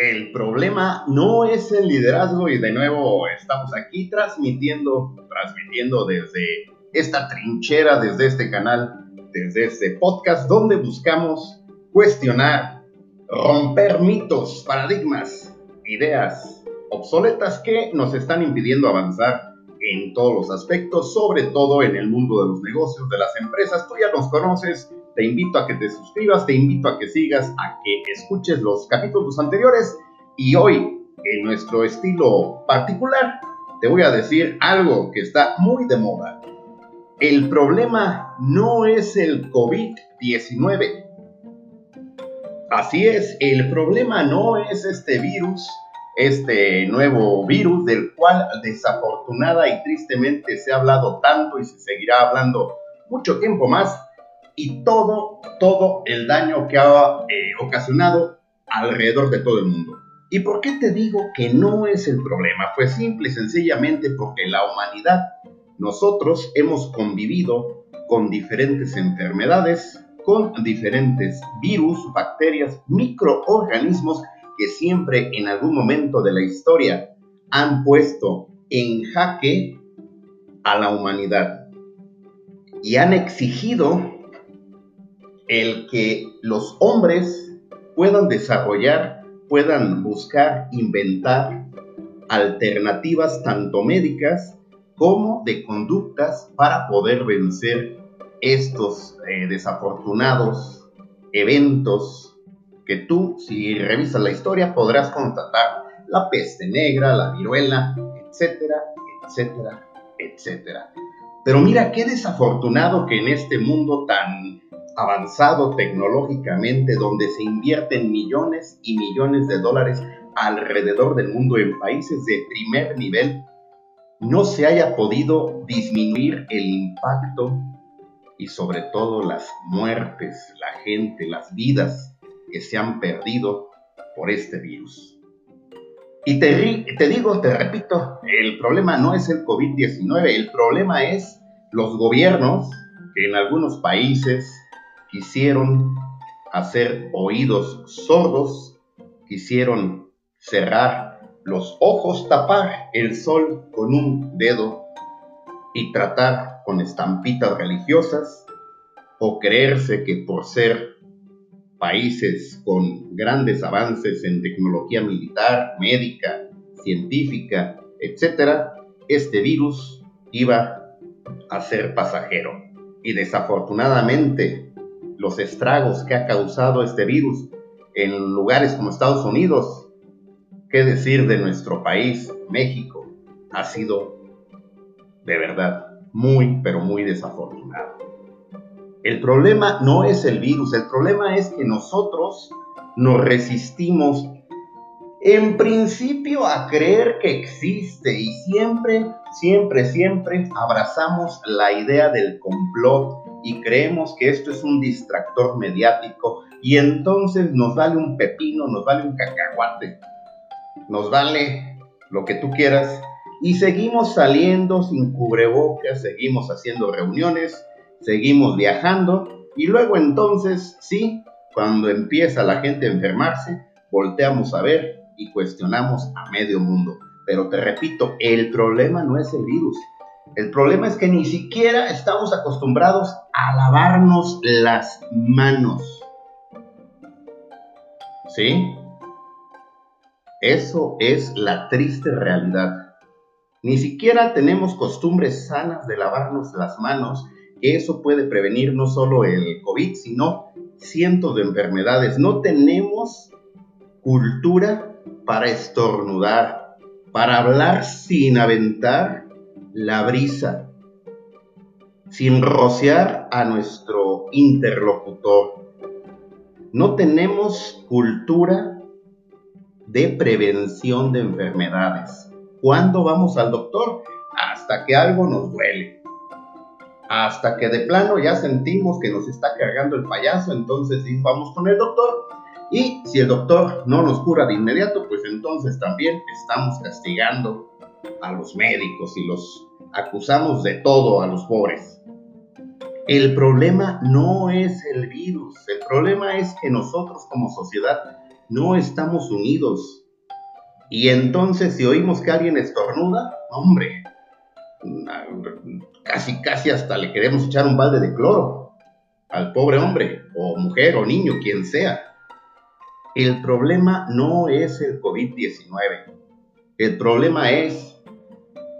El problema no es el liderazgo y de nuevo estamos aquí transmitiendo, transmitiendo desde esta trinchera, desde este canal, desde este podcast donde buscamos cuestionar, romper mitos, paradigmas, ideas obsoletas que nos están impidiendo avanzar en todos los aspectos, sobre todo en el mundo de los negocios, de las empresas. Tú ya nos conoces, te invito a que te suscribas, te invito a que sigas, a que escuches los capítulos anteriores y hoy, en nuestro estilo particular, te voy a decir algo que está muy de moda. El problema no es el COVID-19. Así es, el problema no es este virus, este nuevo virus del cual desafortunada y tristemente se ha hablado tanto y se seguirá hablando mucho tiempo más y todo, todo el daño que ha eh, ocasionado alrededor de todo el mundo. ¿Y por qué te digo que no es el problema? Pues simple y sencillamente porque la humanidad, nosotros hemos convivido con diferentes enfermedades, con diferentes virus, bacterias, microorganismos que siempre en algún momento de la historia han puesto en jaque a la humanidad y han exigido el que los hombres puedan desarrollar, puedan buscar, inventar alternativas tanto médicas como de conductas para poder vencer estos eh, desafortunados eventos que tú, si revisas la historia, podrás constatar la peste negra, la viruela, etcétera, etcétera, etcétera. Pero mira qué desafortunado que en este mundo tan avanzado tecnológicamente, donde se invierten millones y millones de dólares alrededor del mundo en países de primer nivel, no se haya podido disminuir el impacto y sobre todo las muertes, la gente, las vidas que se han perdido por este virus. Y te, te digo, te repito, el problema no es el COVID-19, el problema es los gobiernos que en algunos países quisieron hacer oídos sordos, quisieron cerrar los ojos, tapar el sol con un dedo y tratar con estampitas religiosas o creerse que por ser países con grandes avances en tecnología militar, médica, científica, etc., este virus iba a ser pasajero. Y desafortunadamente los estragos que ha causado este virus en lugares como Estados Unidos, qué decir de nuestro país, México, ha sido de verdad muy, pero muy desafortunado. El problema no es el virus, el problema es que nosotros nos resistimos en principio a creer que existe y siempre, siempre, siempre abrazamos la idea del complot y creemos que esto es un distractor mediático y entonces nos vale un pepino, nos vale un cacahuate, nos vale lo que tú quieras y seguimos saliendo sin cubrebocas, seguimos haciendo reuniones, seguimos viajando y luego entonces, sí, cuando empieza la gente a enfermarse, volteamos a ver y cuestionamos a medio mundo. Pero te repito, el problema no es el virus, el problema es que ni siquiera estamos acostumbrados a lavarnos las manos. ¿Sí? Eso es la triste realidad. Ni siquiera tenemos costumbres sanas de lavarnos las manos. Eso puede prevenir no solo el COVID, sino cientos de enfermedades. No tenemos cultura para estornudar, para hablar sin aventar la brisa, sin rociar a nuestro interlocutor. No tenemos cultura de prevención de enfermedades. ¿Cuándo vamos al doctor? Hasta que algo nos duele. Hasta que de plano ya sentimos que nos está cargando el payaso, entonces sí vamos con el doctor. Y si el doctor no nos cura de inmediato, pues entonces también estamos castigando a los médicos y los acusamos de todo a los pobres. El problema no es el virus, el problema es que nosotros como sociedad no estamos unidos. Y entonces si oímos que alguien estornuda, hombre, casi, casi hasta le queremos echar un balde de cloro al pobre hombre, o mujer, o niño, quien sea. El problema no es el COVID-19. El problema es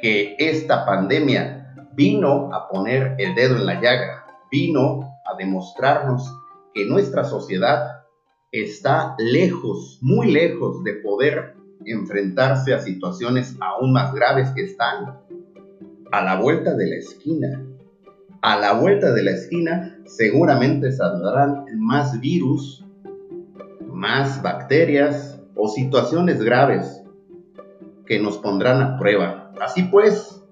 que esta pandemia vino a poner el dedo en la llaga, vino a demostrarnos que nuestra sociedad está lejos, muy lejos de poder enfrentarse a situaciones aún más graves que están a la vuelta de la esquina. A la vuelta de la esquina seguramente saldrán más virus, más bacterias o situaciones graves que nos pondrán a prueba. Así pues,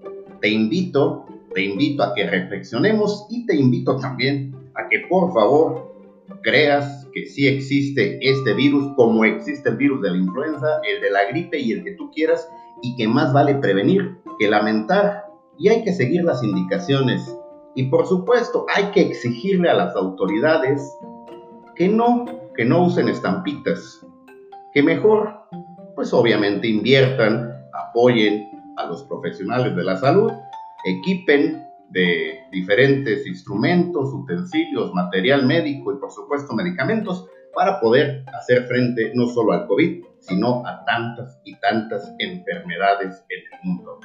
te invito, te invito a que reflexionemos y te invito también a que por favor creas que sí existe este virus como existe el virus de la influenza, el de la gripe y el que tú quieras y que más vale prevenir que lamentar y hay que seguir las indicaciones. Y por supuesto hay que exigirle a las autoridades que no, que no usen estampitas, que mejor, pues obviamente inviertan, apoyen a los profesionales de la salud, equipen de diferentes instrumentos, utensilios, material médico y por supuesto medicamentos para poder hacer frente no solo al COVID, sino a tantas y tantas enfermedades en el mundo.